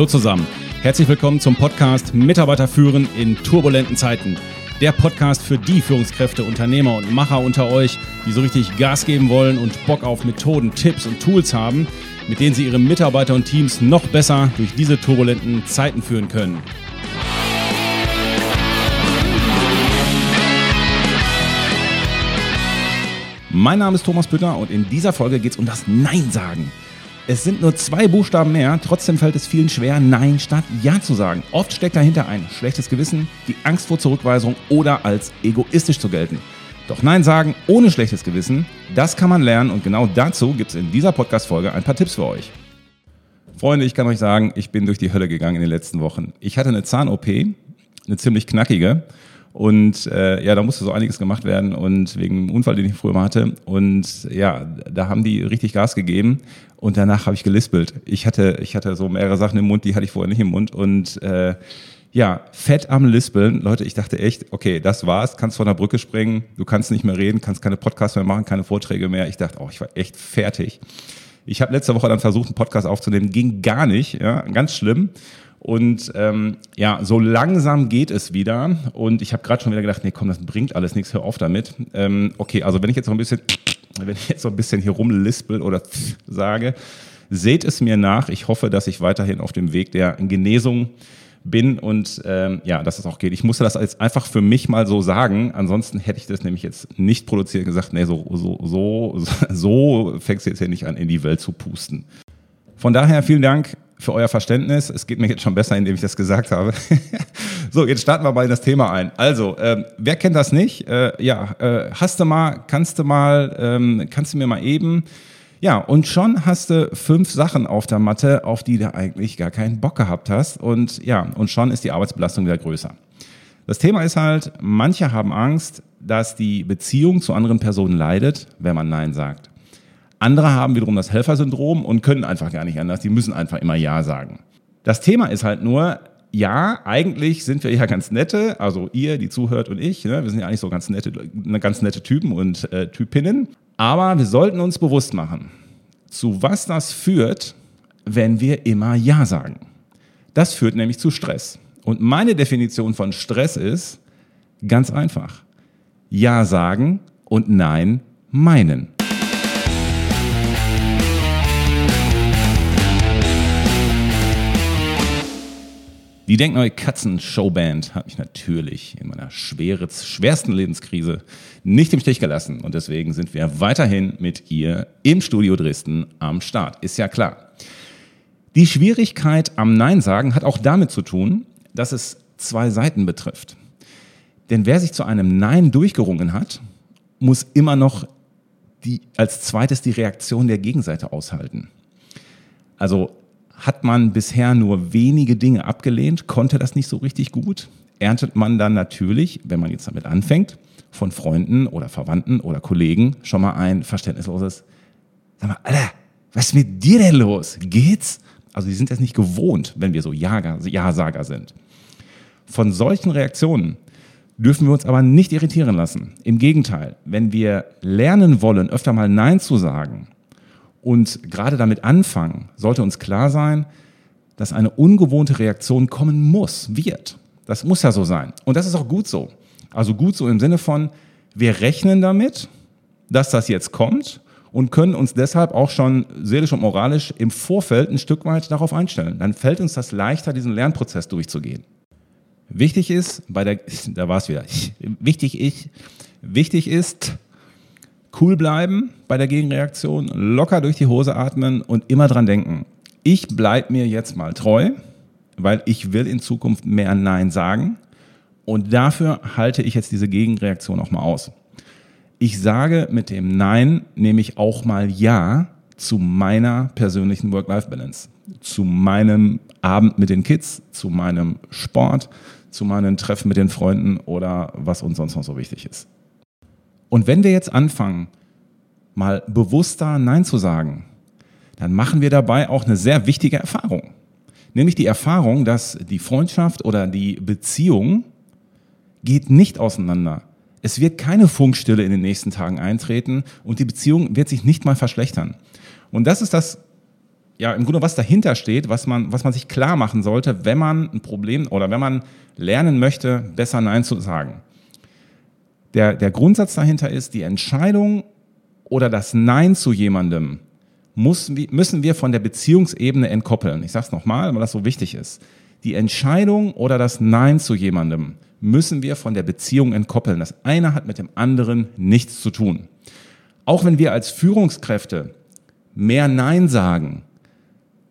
Hallo zusammen. Herzlich willkommen zum Podcast Mitarbeiter führen in turbulenten Zeiten. Der Podcast für die Führungskräfte, Unternehmer und Macher unter euch, die so richtig Gas geben wollen und Bock auf Methoden, Tipps und Tools haben, mit denen sie ihre Mitarbeiter und Teams noch besser durch diese turbulenten Zeiten führen können. Mein Name ist Thomas Bütter und in dieser Folge geht es um das Nein sagen. Es sind nur zwei Buchstaben mehr, trotzdem fällt es vielen schwer, Nein statt Ja zu sagen. Oft steckt dahinter ein schlechtes Gewissen, die Angst vor Zurückweisung oder als egoistisch zu gelten. Doch Nein sagen ohne schlechtes Gewissen, das kann man lernen und genau dazu gibt es in dieser Podcast-Folge ein paar Tipps für euch. Freunde, ich kann euch sagen, ich bin durch die Hölle gegangen in den letzten Wochen. Ich hatte eine Zahn-OP, eine ziemlich knackige. Und äh, ja, da musste so einiges gemacht werden und wegen dem Unfall, den ich früher mal hatte. Und ja, da haben die richtig Gas gegeben und danach habe ich gelispelt. Ich hatte, ich hatte so mehrere Sachen im Mund, die hatte ich vorher nicht im Mund. Und äh, ja, fett am Lispeln. Leute, ich dachte echt, okay, das war's, kannst von der Brücke springen, du kannst nicht mehr reden, kannst keine Podcasts mehr machen, keine Vorträge mehr. Ich dachte, oh, ich war echt fertig. Ich habe letzte Woche dann versucht, einen Podcast aufzunehmen, ging gar nicht, ja, ganz schlimm. Und ähm, ja, so langsam geht es wieder. Und ich habe gerade schon wieder gedacht, nee, komm, das bringt alles nichts, hör auf damit. Ähm, okay, also wenn ich jetzt noch ein bisschen, wenn ich jetzt so ein bisschen hier rumlispel oder sage, seht es mir nach. Ich hoffe, dass ich weiterhin auf dem Weg der Genesung bin und ähm, ja, dass es auch geht. Ich musste das jetzt einfach für mich mal so sagen. Ansonsten hätte ich das nämlich jetzt nicht produziert und gesagt, nee, so, so, so, so fängst du jetzt hier nicht an, in die Welt zu pusten. Von daher vielen Dank für euer Verständnis. Es geht mir jetzt schon besser, indem ich das gesagt habe. so, jetzt starten wir mal in das Thema ein. Also, ähm, wer kennt das nicht? Äh, ja, äh, hast du mal, kannst du mal, ähm, kannst du mir mal eben. Ja, und schon hast du fünf Sachen auf der Matte, auf die du eigentlich gar keinen Bock gehabt hast. Und ja, und schon ist die Arbeitsbelastung wieder größer. Das Thema ist halt, manche haben Angst, dass die Beziehung zu anderen Personen leidet, wenn man Nein sagt. Andere haben wiederum das Helfersyndrom und können einfach gar nicht anders. Die müssen einfach immer Ja sagen. Das Thema ist halt nur, ja, eigentlich sind wir ja ganz nette, also ihr, die zuhört und ich, ne, wir sind ja eigentlich so ganz nette, ganz nette Typen und äh, Typinnen. Aber wir sollten uns bewusst machen, zu was das führt, wenn wir immer Ja sagen. Das führt nämlich zu Stress. Und meine Definition von Stress ist ganz einfach. Ja sagen und Nein meinen. Die Denkneue Katzen-Showband hat mich natürlich in meiner schwere, schwersten Lebenskrise nicht im Stich gelassen. Und deswegen sind wir weiterhin mit ihr im Studio Dresden am Start. Ist ja klar. Die Schwierigkeit am Nein sagen hat auch damit zu tun, dass es zwei Seiten betrifft. Denn wer sich zu einem Nein durchgerungen hat, muss immer noch die, als zweites die Reaktion der Gegenseite aushalten. Also hat man bisher nur wenige Dinge abgelehnt, konnte das nicht so richtig gut, erntet man dann natürlich, wenn man jetzt damit anfängt, von Freunden oder Verwandten oder Kollegen schon mal ein verständnisloses, sag mal, Alter, was ist mit dir denn los? Geht's? Also die sind das nicht gewohnt, wenn wir so Ja-Sager sind. Von solchen Reaktionen dürfen wir uns aber nicht irritieren lassen. Im Gegenteil, wenn wir lernen wollen, öfter mal Nein zu sagen, und gerade damit anfangen, sollte uns klar sein, dass eine ungewohnte Reaktion kommen muss, wird. Das muss ja so sein. Und das ist auch gut so. Also gut so im Sinne von, wir rechnen damit, dass das jetzt kommt und können uns deshalb auch schon seelisch und moralisch im Vorfeld ein Stück weit darauf einstellen. Dann fällt uns das leichter, diesen Lernprozess durchzugehen. Wichtig ist, bei der, da war es wieder, wichtig ist, wichtig ist, cool bleiben bei der Gegenreaktion, locker durch die Hose atmen und immer dran denken. Ich bleibe mir jetzt mal treu, weil ich will in Zukunft mehr Nein sagen und dafür halte ich jetzt diese Gegenreaktion auch mal aus. Ich sage mit dem Nein nämlich auch mal Ja zu meiner persönlichen Work-Life-Balance, zu meinem Abend mit den Kids, zu meinem Sport, zu meinen Treffen mit den Freunden oder was uns sonst noch so wichtig ist. Und wenn wir jetzt anfangen, mal bewusster Nein zu sagen, dann machen wir dabei auch eine sehr wichtige Erfahrung. Nämlich die Erfahrung, dass die Freundschaft oder die Beziehung geht nicht auseinander. Es wird keine Funkstille in den nächsten Tagen eintreten und die Beziehung wird sich nicht mal verschlechtern. Und das ist das ja, im Grunde was dahinter steht, was man, was man sich klar machen sollte, wenn man ein Problem oder wenn man lernen möchte, besser Nein zu sagen. Der, der Grundsatz dahinter ist, die Entscheidung oder das Nein zu jemandem muss, müssen wir von der Beziehungsebene entkoppeln. Ich sage es nochmal, weil das so wichtig ist. Die Entscheidung oder das Nein zu jemandem müssen wir von der Beziehung entkoppeln. Das eine hat mit dem anderen nichts zu tun. Auch wenn wir als Führungskräfte mehr Nein sagen,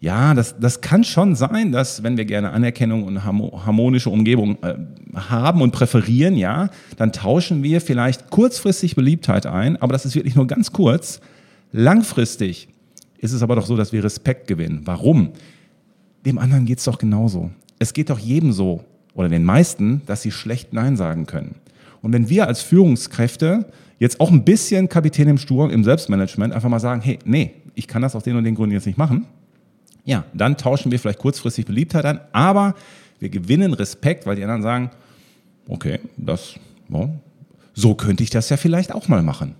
ja, das, das kann schon sein, dass wenn wir gerne Anerkennung und harmonische Umgebung äh, haben und präferieren, ja, dann tauschen wir vielleicht kurzfristig Beliebtheit ein, aber das ist wirklich nur ganz kurz. Langfristig ist es aber doch so, dass wir Respekt gewinnen. Warum? Dem anderen geht's doch genauso. Es geht doch jedem so, oder den meisten, dass sie schlecht Nein sagen können. Und wenn wir als Führungskräfte jetzt auch ein bisschen Kapitän im Sturm, im Selbstmanagement einfach mal sagen, hey, nee, ich kann das aus den und den Gründen jetzt nicht machen, ja, dann tauschen wir vielleicht kurzfristig Beliebtheit an, aber wir gewinnen Respekt, weil die anderen sagen, okay, das, so könnte ich das ja vielleicht auch mal machen.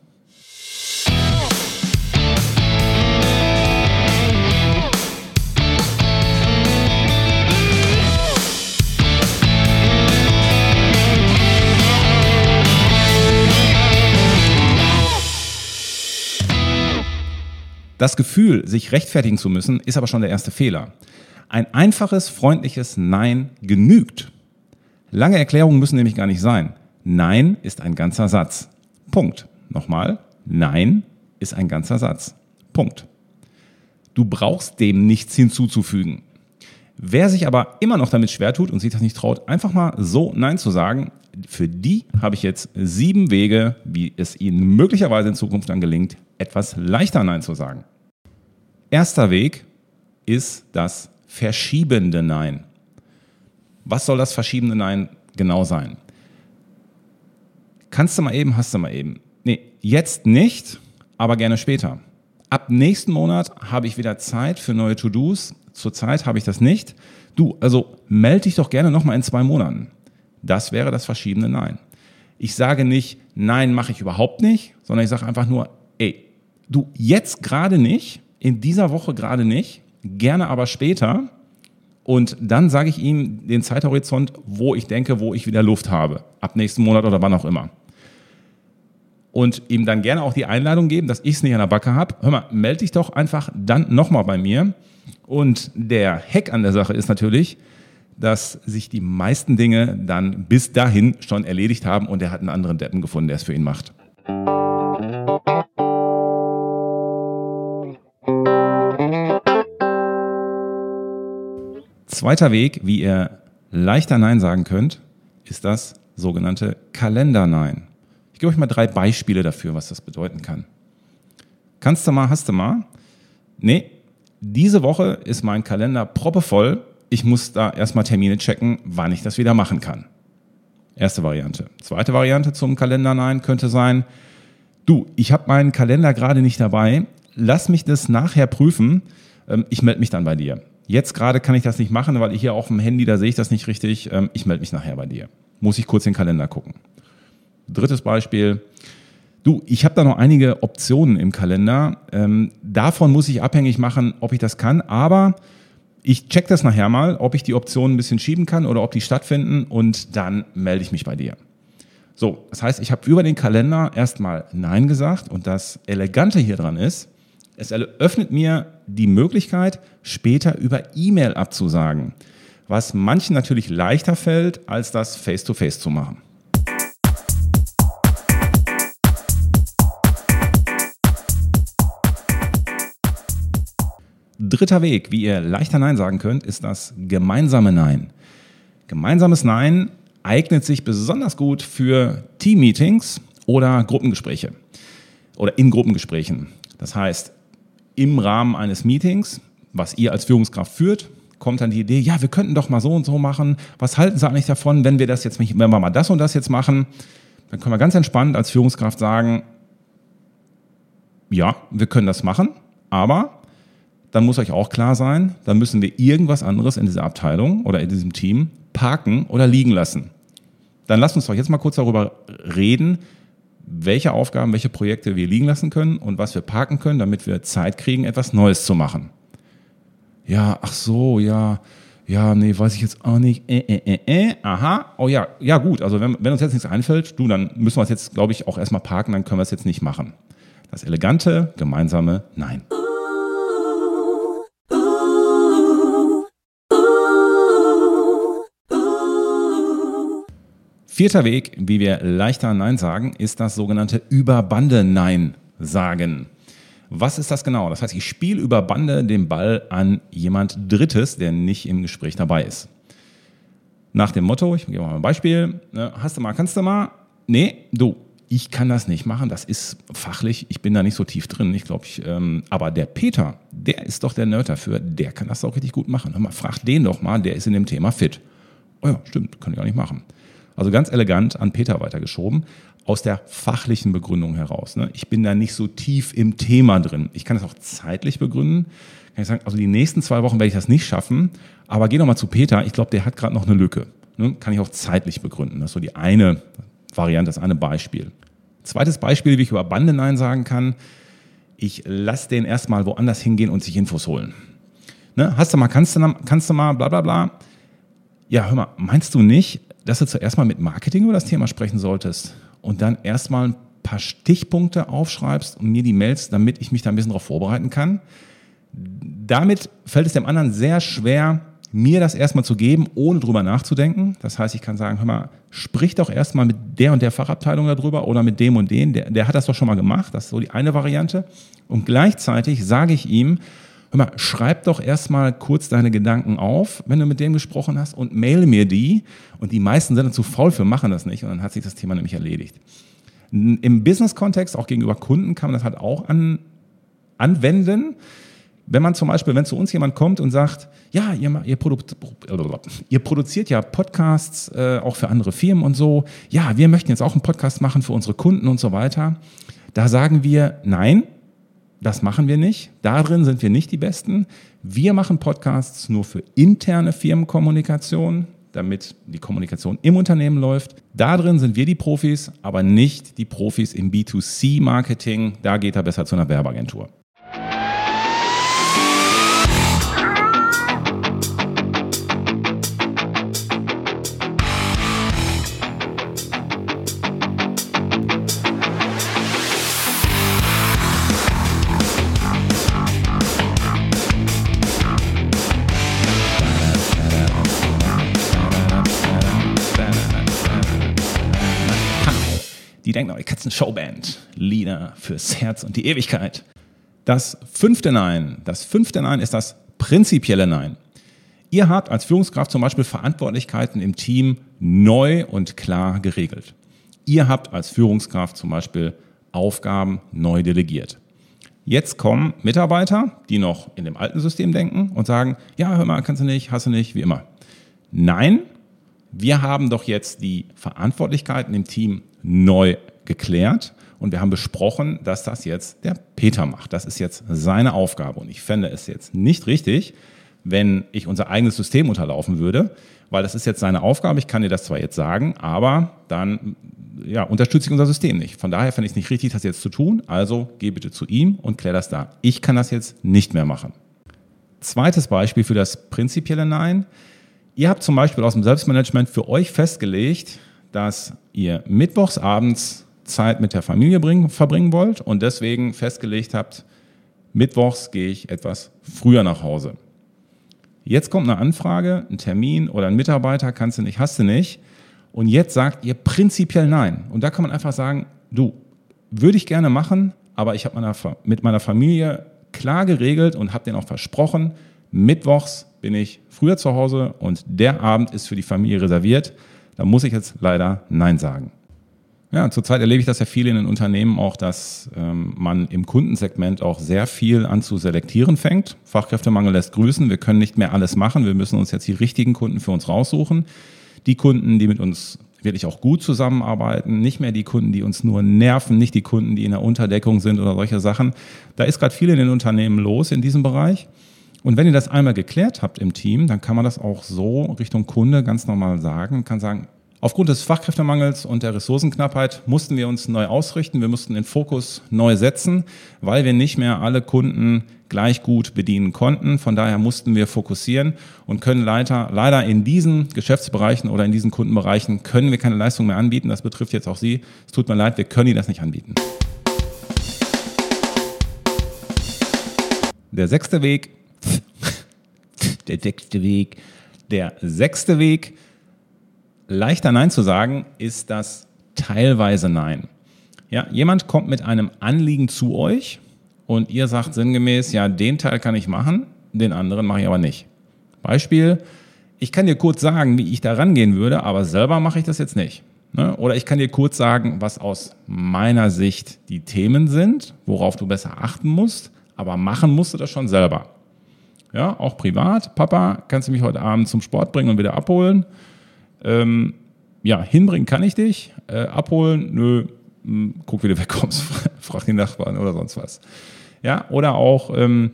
Das Gefühl, sich rechtfertigen zu müssen, ist aber schon der erste Fehler. Ein einfaches, freundliches Nein genügt. Lange Erklärungen müssen nämlich gar nicht sein. Nein ist ein ganzer Satz. Punkt. Nochmal. Nein ist ein ganzer Satz. Punkt. Du brauchst dem nichts hinzuzufügen. Wer sich aber immer noch damit schwer tut und sich das nicht traut, einfach mal so Nein zu sagen, für die habe ich jetzt sieben Wege, wie es Ihnen möglicherweise in Zukunft dann gelingt, etwas leichter Nein zu sagen. Erster Weg ist das verschiebende Nein. Was soll das verschiebende Nein genau sein? Kannst du mal eben, hast du mal eben. Nee, jetzt nicht, aber gerne später. Ab nächsten Monat habe ich wieder Zeit für neue To-Dos. Zurzeit habe ich das nicht. Du, also melde dich doch gerne nochmal in zwei Monaten. Das wäre das verschiebene Nein. Ich sage nicht, nein, mache ich überhaupt nicht, sondern ich sage einfach nur, ey, du jetzt gerade nicht, in dieser Woche gerade nicht, gerne aber später. Und dann sage ich ihm den Zeithorizont, wo ich denke, wo ich wieder Luft habe. Ab nächsten Monat oder wann auch immer. Und ihm dann gerne auch die Einladung geben, dass ich es nicht an der Backe habe. Hör mal, melde dich doch einfach dann nochmal bei mir. Und der Hack an der Sache ist natürlich, dass sich die meisten Dinge dann bis dahin schon erledigt haben und er hat einen anderen Deppen gefunden, der es für ihn macht. Zweiter Weg, wie ihr leichter Nein sagen könnt, ist das sogenannte Kalender-Nein. Ich gebe euch mal drei Beispiele dafür, was das bedeuten kann. Kannst du mal, hast du mal? Nee, diese Woche ist mein Kalender proppevoll. Ich muss da erstmal Termine checken, wann ich das wieder machen kann. Erste Variante. Zweite Variante zum Kalender Nein könnte sein, du, ich habe meinen Kalender gerade nicht dabei, lass mich das nachher prüfen, ähm, ich melde mich dann bei dir. Jetzt gerade kann ich das nicht machen, weil ich hier auf dem Handy, da sehe ich das nicht richtig. Ähm, ich melde mich nachher bei dir. Muss ich kurz den Kalender gucken. Drittes Beispiel. Du, ich habe da noch einige Optionen im Kalender. Ähm, davon muss ich abhängig machen, ob ich das kann. Aber ich check das nachher mal, ob ich die Optionen ein bisschen schieben kann oder ob die stattfinden und dann melde ich mich bei dir. So, das heißt, ich habe über den Kalender erstmal Nein gesagt und das Elegante hier dran ist, es eröffnet mir die Möglichkeit, später über E-Mail abzusagen, was manchen natürlich leichter fällt, als das face-to-face -face zu machen. Dritter Weg, wie ihr leichter Nein sagen könnt, ist das gemeinsame Nein. Gemeinsames Nein eignet sich besonders gut für Team-Meetings oder Gruppengespräche oder in Gruppengesprächen. Das heißt, im Rahmen eines Meetings, was ihr als Führungskraft führt, kommt dann die Idee, ja, wir könnten doch mal so und so machen. Was halten Sie eigentlich davon, wenn wir das jetzt, wenn wir mal das und das jetzt machen? Dann können wir ganz entspannt als Führungskraft sagen, ja, wir können das machen, aber dann muss euch auch klar sein, dann müssen wir irgendwas anderes in dieser Abteilung oder in diesem Team parken oder liegen lassen. Dann lasst uns doch jetzt mal kurz darüber reden, welche Aufgaben, welche Projekte wir liegen lassen können und was wir parken können, damit wir Zeit kriegen, etwas Neues zu machen. ja, ach so, ja, ja, nee, weiß ich jetzt auch nicht, äh, äh, äh, äh, aha, oh ja, ja gut, also wenn, wenn uns jetzt nichts einfällt, du, dann müssen wir es jetzt, glaube ich, auch erstmal parken, dann können wir es jetzt nicht machen. Das elegante, gemeinsame Nein. Vierter Weg, wie wir leichter Nein sagen, ist das sogenannte Überbande Nein sagen. Was ist das genau? Das heißt, ich spiele über Bande den Ball an jemand Drittes, der nicht im Gespräch dabei ist. Nach dem Motto, ich gebe mal ein Beispiel, ne, hast du mal, kannst du mal? Nee, du, ich kann das nicht machen, das ist fachlich, ich bin da nicht so tief drin, ich glaube, ich, ähm, aber der Peter, der ist doch der Nerd dafür, der kann das auch richtig gut machen. Hör mal, frag den doch mal, der ist in dem Thema fit. Oh ja, stimmt, kann ich auch nicht machen. Also ganz elegant an Peter weitergeschoben aus der fachlichen Begründung heraus. Ne? Ich bin da nicht so tief im Thema drin. Ich kann das auch zeitlich begründen. Kann ich sagen, also die nächsten zwei Wochen werde ich das nicht schaffen, aber geh noch mal zu Peter. Ich glaube, der hat gerade noch eine Lücke. Ne? Kann ich auch zeitlich begründen. Das ist so die eine Variante, das eine Beispiel. Zweites Beispiel, wie ich über Bande Nein sagen kann. Ich lasse den erstmal woanders hingehen und sich Infos holen. Ne? Hast du mal, kannst du, kannst du mal, bla bla bla. Ja, hör mal, meinst du nicht, dass du zuerst mal mit Marketing über das Thema sprechen solltest? und dann erstmal ein paar Stichpunkte aufschreibst und mir die Mails, damit ich mich da ein bisschen darauf vorbereiten kann. Damit fällt es dem anderen sehr schwer, mir das erstmal zu geben, ohne drüber nachzudenken. Das heißt, ich kann sagen, hör mal, sprich doch erstmal mit der und der Fachabteilung darüber oder mit dem und den, der, der hat das doch schon mal gemacht. Das ist so die eine Variante. Und gleichzeitig sage ich ihm, hör mal, schreib doch erstmal kurz deine Gedanken auf, wenn du mit dem gesprochen hast und mail mir die. Und die meisten sind dann zu faul für, machen das nicht und dann hat sich das Thema nämlich erledigt. Im Business-Kontext, auch gegenüber Kunden, kann man das halt auch an, anwenden. Wenn man zum Beispiel, wenn zu uns jemand kommt und sagt, ja, ihr, ihr, produ ihr produziert ja Podcasts äh, auch für andere Firmen und so, ja, wir möchten jetzt auch einen Podcast machen für unsere Kunden und so weiter. Da sagen wir, nein, das machen wir nicht. Darin sind wir nicht die Besten. Wir machen Podcasts nur für interne Firmenkommunikation, damit die Kommunikation im Unternehmen läuft. Darin sind wir die Profis, aber nicht die Profis im B2C-Marketing. Da geht er besser zu einer Werbeagentur. Katzen Showband, Lieder fürs Herz und die Ewigkeit. Das fünfte Nein, das fünfte Nein ist das prinzipielle Nein. Ihr habt als Führungskraft zum Beispiel Verantwortlichkeiten im Team neu und klar geregelt. Ihr habt als Führungskraft zum Beispiel Aufgaben neu delegiert. Jetzt kommen Mitarbeiter, die noch in dem alten System denken und sagen, ja, hör mal, kannst du nicht, hast du nicht, wie immer. Nein, wir haben doch jetzt die Verantwortlichkeiten im Team neu geklärt und wir haben besprochen, dass das jetzt der Peter macht. Das ist jetzt seine Aufgabe und ich fände es jetzt nicht richtig, wenn ich unser eigenes System unterlaufen würde, weil das ist jetzt seine Aufgabe. Ich kann dir das zwar jetzt sagen, aber dann ja, unterstütze ich unser System nicht. Von daher fände ich es nicht richtig, das jetzt zu tun. Also geh bitte zu ihm und klär das da. Ich kann das jetzt nicht mehr machen. Zweites Beispiel für das prinzipielle Nein. Ihr habt zum Beispiel aus dem Selbstmanagement für euch festgelegt, dass ihr mittwochs abends Zeit mit der Familie bringen, verbringen wollt und deswegen festgelegt habt, mittwochs gehe ich etwas früher nach Hause. Jetzt kommt eine Anfrage, ein Termin oder ein Mitarbeiter, kannst du nicht, hast du nicht. Und jetzt sagt ihr prinzipiell nein. Und da kann man einfach sagen, du, würde ich gerne machen, aber ich habe mit meiner Familie klar geregelt und habe denen auch versprochen, mittwochs bin ich früher zu Hause und der Abend ist für die Familie reserviert. Da muss ich jetzt leider Nein sagen. Ja, zurzeit erlebe ich das ja viel in den Unternehmen auch, dass ähm, man im Kundensegment auch sehr viel an zu selektieren fängt. Fachkräftemangel lässt grüßen. Wir können nicht mehr alles machen. Wir müssen uns jetzt die richtigen Kunden für uns raussuchen. Die Kunden, die mit uns wirklich auch gut zusammenarbeiten, nicht mehr die Kunden, die uns nur nerven, nicht die Kunden, die in der Unterdeckung sind oder solche Sachen. Da ist gerade viel in den Unternehmen los in diesem Bereich. Und wenn ihr das einmal geklärt habt im Team, dann kann man das auch so Richtung Kunde ganz normal sagen, kann sagen, Aufgrund des Fachkräftemangels und der Ressourcenknappheit mussten wir uns neu ausrichten. Wir mussten den Fokus neu setzen, weil wir nicht mehr alle Kunden gleich gut bedienen konnten. Von daher mussten wir fokussieren und können leider, leider in diesen Geschäftsbereichen oder in diesen Kundenbereichen können wir keine Leistung mehr anbieten. Das betrifft jetzt auch Sie. Es tut mir leid, wir können Ihnen das nicht anbieten. Der sechste Weg, der sechste Weg, der sechste Weg, leichter Nein zu sagen, ist das teilweise Nein. Ja, jemand kommt mit einem Anliegen zu euch und ihr sagt sinngemäß, ja, den Teil kann ich machen, den anderen mache ich aber nicht. Beispiel, ich kann dir kurz sagen, wie ich da rangehen würde, aber selber mache ich das jetzt nicht. Ne? Oder ich kann dir kurz sagen, was aus meiner Sicht die Themen sind, worauf du besser achten musst, aber machen musst du das schon selber. Ja, auch privat. Papa, kannst du mich heute Abend zum Sport bringen und wieder abholen? Ähm, ja, hinbringen kann ich dich, äh, abholen, nö, hm, guck, wie du wegkommst, frag den Nachbarn oder sonst was. Ja, oder auch, ähm,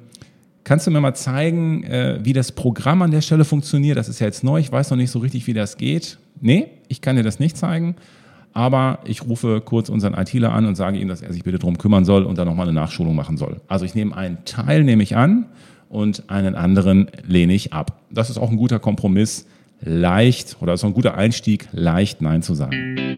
kannst du mir mal zeigen, äh, wie das Programm an der Stelle funktioniert? Das ist ja jetzt neu, ich weiß noch nicht so richtig, wie das geht. Nee, ich kann dir das nicht zeigen, aber ich rufe kurz unseren ITler an und sage ihm, dass er sich bitte darum kümmern soll und dann nochmal eine Nachschulung machen soll. Also ich nehme einen Teil, nehme ich an und einen anderen lehne ich ab. Das ist auch ein guter Kompromiss, leicht oder so ein guter Einstieg, leicht Nein zu sagen.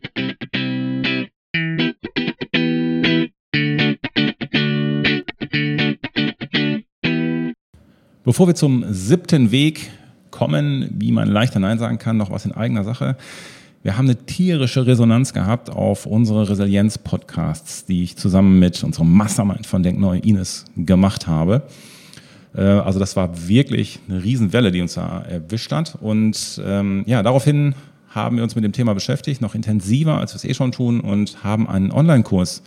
Bevor wir zum siebten Weg kommen, wie man leichter Nein sagen kann, noch was in eigener Sache. Wir haben eine tierische Resonanz gehabt auf unsere Resilienz-Podcasts, die ich zusammen mit unserem Mastermind von Denkneu Ines gemacht habe. Äh, also das war wirklich eine Riesenwelle, die uns da erwischt hat. Und ähm, ja, daraufhin haben wir uns mit dem Thema beschäftigt, noch intensiver, als wir es eh schon tun, und haben einen Online-Kurs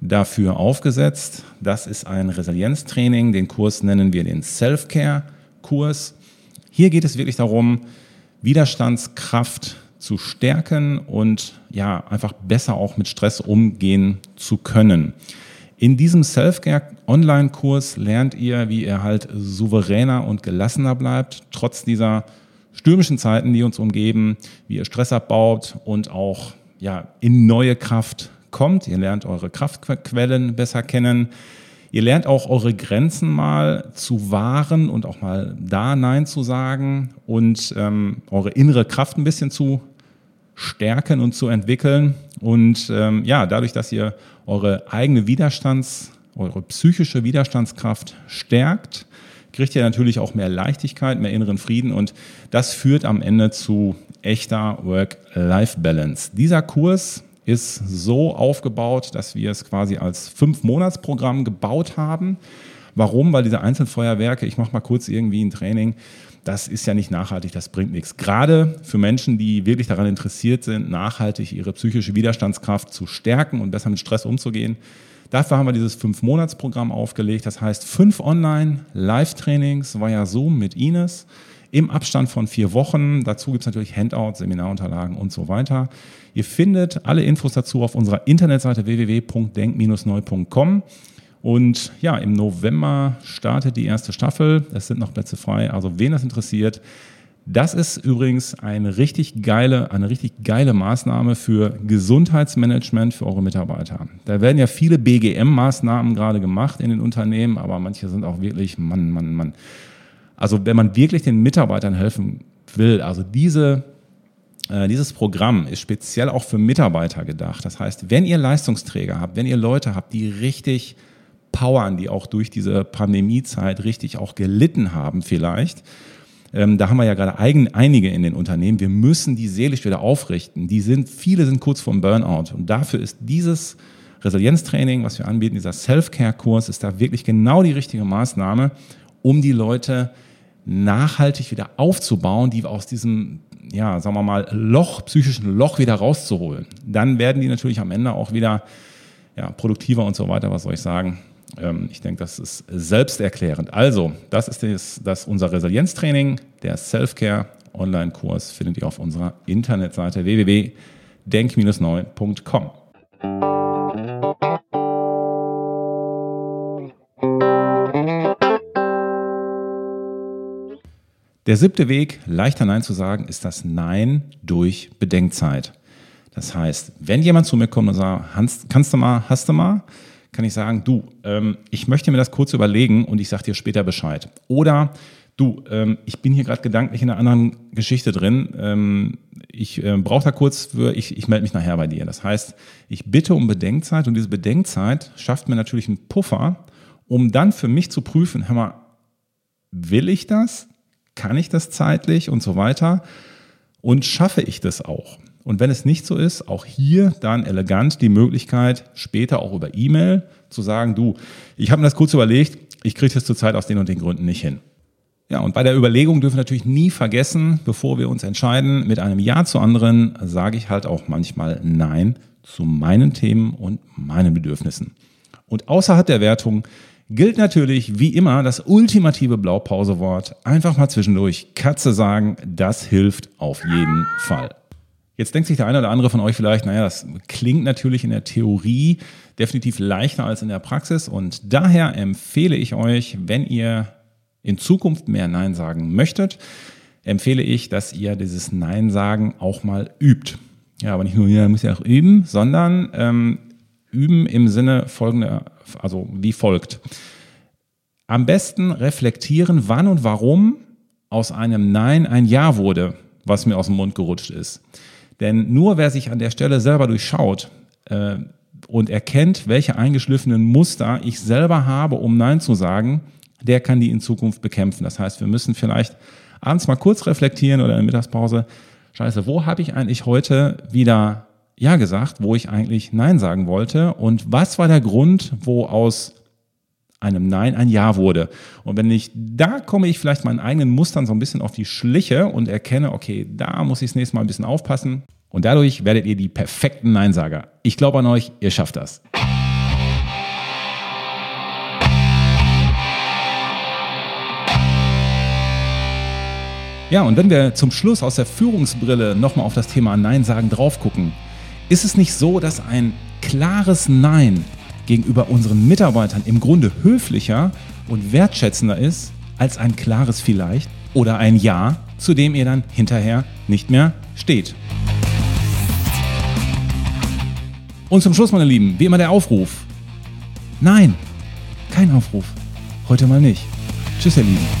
dafür aufgesetzt. Das ist ein Resilienztraining. Den Kurs nennen wir den Self-Care-Kurs. Hier geht es wirklich darum, Widerstandskraft zu stärken und ja, einfach besser auch mit Stress umgehen zu können. In diesem Self-Care-Online-Kurs lernt ihr, wie ihr halt souveräner und gelassener bleibt, trotz dieser stürmischen Zeiten, die uns umgeben, wie ihr Stress abbaut und auch ja, in neue Kraft kommt. Ihr lernt eure Kraftquellen besser kennen. Ihr lernt auch eure Grenzen mal zu wahren und auch mal da Nein zu sagen und ähm, eure innere Kraft ein bisschen zu stärken und zu entwickeln. Und ähm, ja, dadurch, dass ihr eure eigene Widerstands, eure psychische Widerstandskraft stärkt, kriegt ihr natürlich auch mehr Leichtigkeit, mehr inneren Frieden und das führt am Ende zu echter Work-Life-Balance. Dieser Kurs ist so aufgebaut, dass wir es quasi als Fünf-Monats-Programm gebaut haben. Warum? Weil diese Einzelfeuerwerke, ich mache mal kurz irgendwie ein Training, das ist ja nicht nachhaltig, das bringt nichts. Gerade für Menschen, die wirklich daran interessiert sind, nachhaltig ihre psychische Widerstandskraft zu stärken und besser mit Stress umzugehen. Dafür haben wir dieses Fünf-Monats-Programm aufgelegt. Das heißt, fünf Online-Live-Trainings via Zoom mit Ines im Abstand von vier Wochen. Dazu gibt es natürlich Handouts, Seminarunterlagen und so weiter. Ihr findet alle Infos dazu auf unserer Internetseite www.denk-neu.com. Und ja, im November startet die erste Staffel. Es sind noch Plätze frei. Also wen das interessiert, das ist übrigens eine richtig geile, eine richtig geile Maßnahme für Gesundheitsmanagement für eure Mitarbeiter. Da werden ja viele BGM-Maßnahmen gerade gemacht in den Unternehmen, aber manche sind auch wirklich, Mann, Mann, Mann. Also wenn man wirklich den Mitarbeitern helfen will, also diese, äh, dieses Programm ist speziell auch für Mitarbeiter gedacht. Das heißt, wenn ihr Leistungsträger habt, wenn ihr Leute habt, die richtig powern, die auch durch diese Pandemiezeit richtig auch gelitten haben vielleicht. Ähm, da haben wir ja gerade eigen, einige in den Unternehmen. Wir müssen die seelisch wieder aufrichten. Die sind, viele sind kurz vorm Burnout. Und dafür ist dieses Resilienztraining, was wir anbieten, dieser Self-Care-Kurs, ist da wirklich genau die richtige Maßnahme, um die Leute nachhaltig wieder aufzubauen, die aus diesem, ja, sagen wir mal, Loch, psychischen Loch wieder rauszuholen. Dann werden die natürlich am Ende auch wieder ja, produktiver und so weiter, was soll ich sagen. Ähm, ich denke, das ist selbsterklärend. Also, das ist das, das unser Resilienztraining, der Self-Care Online-Kurs findet ihr auf unserer Internetseite www.denk-neu.com. Der siebte Weg, leichter Nein zu sagen, ist das Nein durch Bedenkzeit. Das heißt, wenn jemand zu mir kommt und sagt, kannst du mal, hast du mal, kann ich sagen, du, ähm, ich möchte mir das kurz überlegen und ich sage dir später Bescheid. Oder du, ähm, ich bin hier gerade gedanklich in einer anderen Geschichte drin. Ähm, ich äh, brauche da kurz für, ich, ich melde mich nachher bei dir. Das heißt, ich bitte um Bedenkzeit und diese Bedenkzeit schafft mir natürlich einen Puffer, um dann für mich zu prüfen, hör mal, will ich das? Kann ich das zeitlich und so weiter? Und schaffe ich das auch? Und wenn es nicht so ist, auch hier dann elegant die Möglichkeit, später auch über E-Mail zu sagen, du, ich habe mir das kurz überlegt, ich kriege das zurzeit aus den und den Gründen nicht hin. Ja, und bei der Überlegung dürfen wir natürlich nie vergessen, bevor wir uns entscheiden, mit einem Ja zu anderen, sage ich halt auch manchmal Nein zu meinen Themen und meinen Bedürfnissen. Und außerhalb der Wertung gilt natürlich wie immer das ultimative Blaupausewort. Einfach mal zwischendurch Katze sagen, das hilft auf jeden Fall. Jetzt denkt sich der eine oder andere von euch vielleicht, naja, das klingt natürlich in der Theorie definitiv leichter als in der Praxis und daher empfehle ich euch, wenn ihr in Zukunft mehr Nein sagen möchtet, empfehle ich, dass ihr dieses Nein sagen auch mal übt. Ja, aber nicht nur, ihr müsst ja auch üben, sondern ähm, üben im Sinne folgender, also wie folgt. Am besten reflektieren, wann und warum aus einem Nein ein Ja wurde, was mir aus dem Mund gerutscht ist. Denn nur wer sich an der Stelle selber durchschaut äh, und erkennt, welche eingeschliffenen Muster ich selber habe, um Nein zu sagen, der kann die in Zukunft bekämpfen. Das heißt, wir müssen vielleicht abends mal kurz reflektieren oder in der Mittagspause, scheiße, wo habe ich eigentlich heute wieder Ja gesagt, wo ich eigentlich Nein sagen wollte und was war der Grund, wo aus einem Nein ein Ja wurde. Und wenn ich, da komme ich vielleicht meinen eigenen Mustern so ein bisschen auf die Schliche und erkenne, okay, da muss ich das nächste Mal ein bisschen aufpassen. Und dadurch werdet ihr die perfekten Neinsager. Ich glaube an euch, ihr schafft das. Ja, und wenn wir zum Schluss aus der Führungsbrille nochmal auf das Thema Nein sagen drauf gucken, ist es nicht so, dass ein klares Nein gegenüber unseren Mitarbeitern im Grunde höflicher und wertschätzender ist als ein klares Vielleicht oder ein Ja, zu dem ihr dann hinterher nicht mehr steht. Und zum Schluss, meine Lieben, wie immer der Aufruf. Nein, kein Aufruf. Heute mal nicht. Tschüss, ihr Lieben.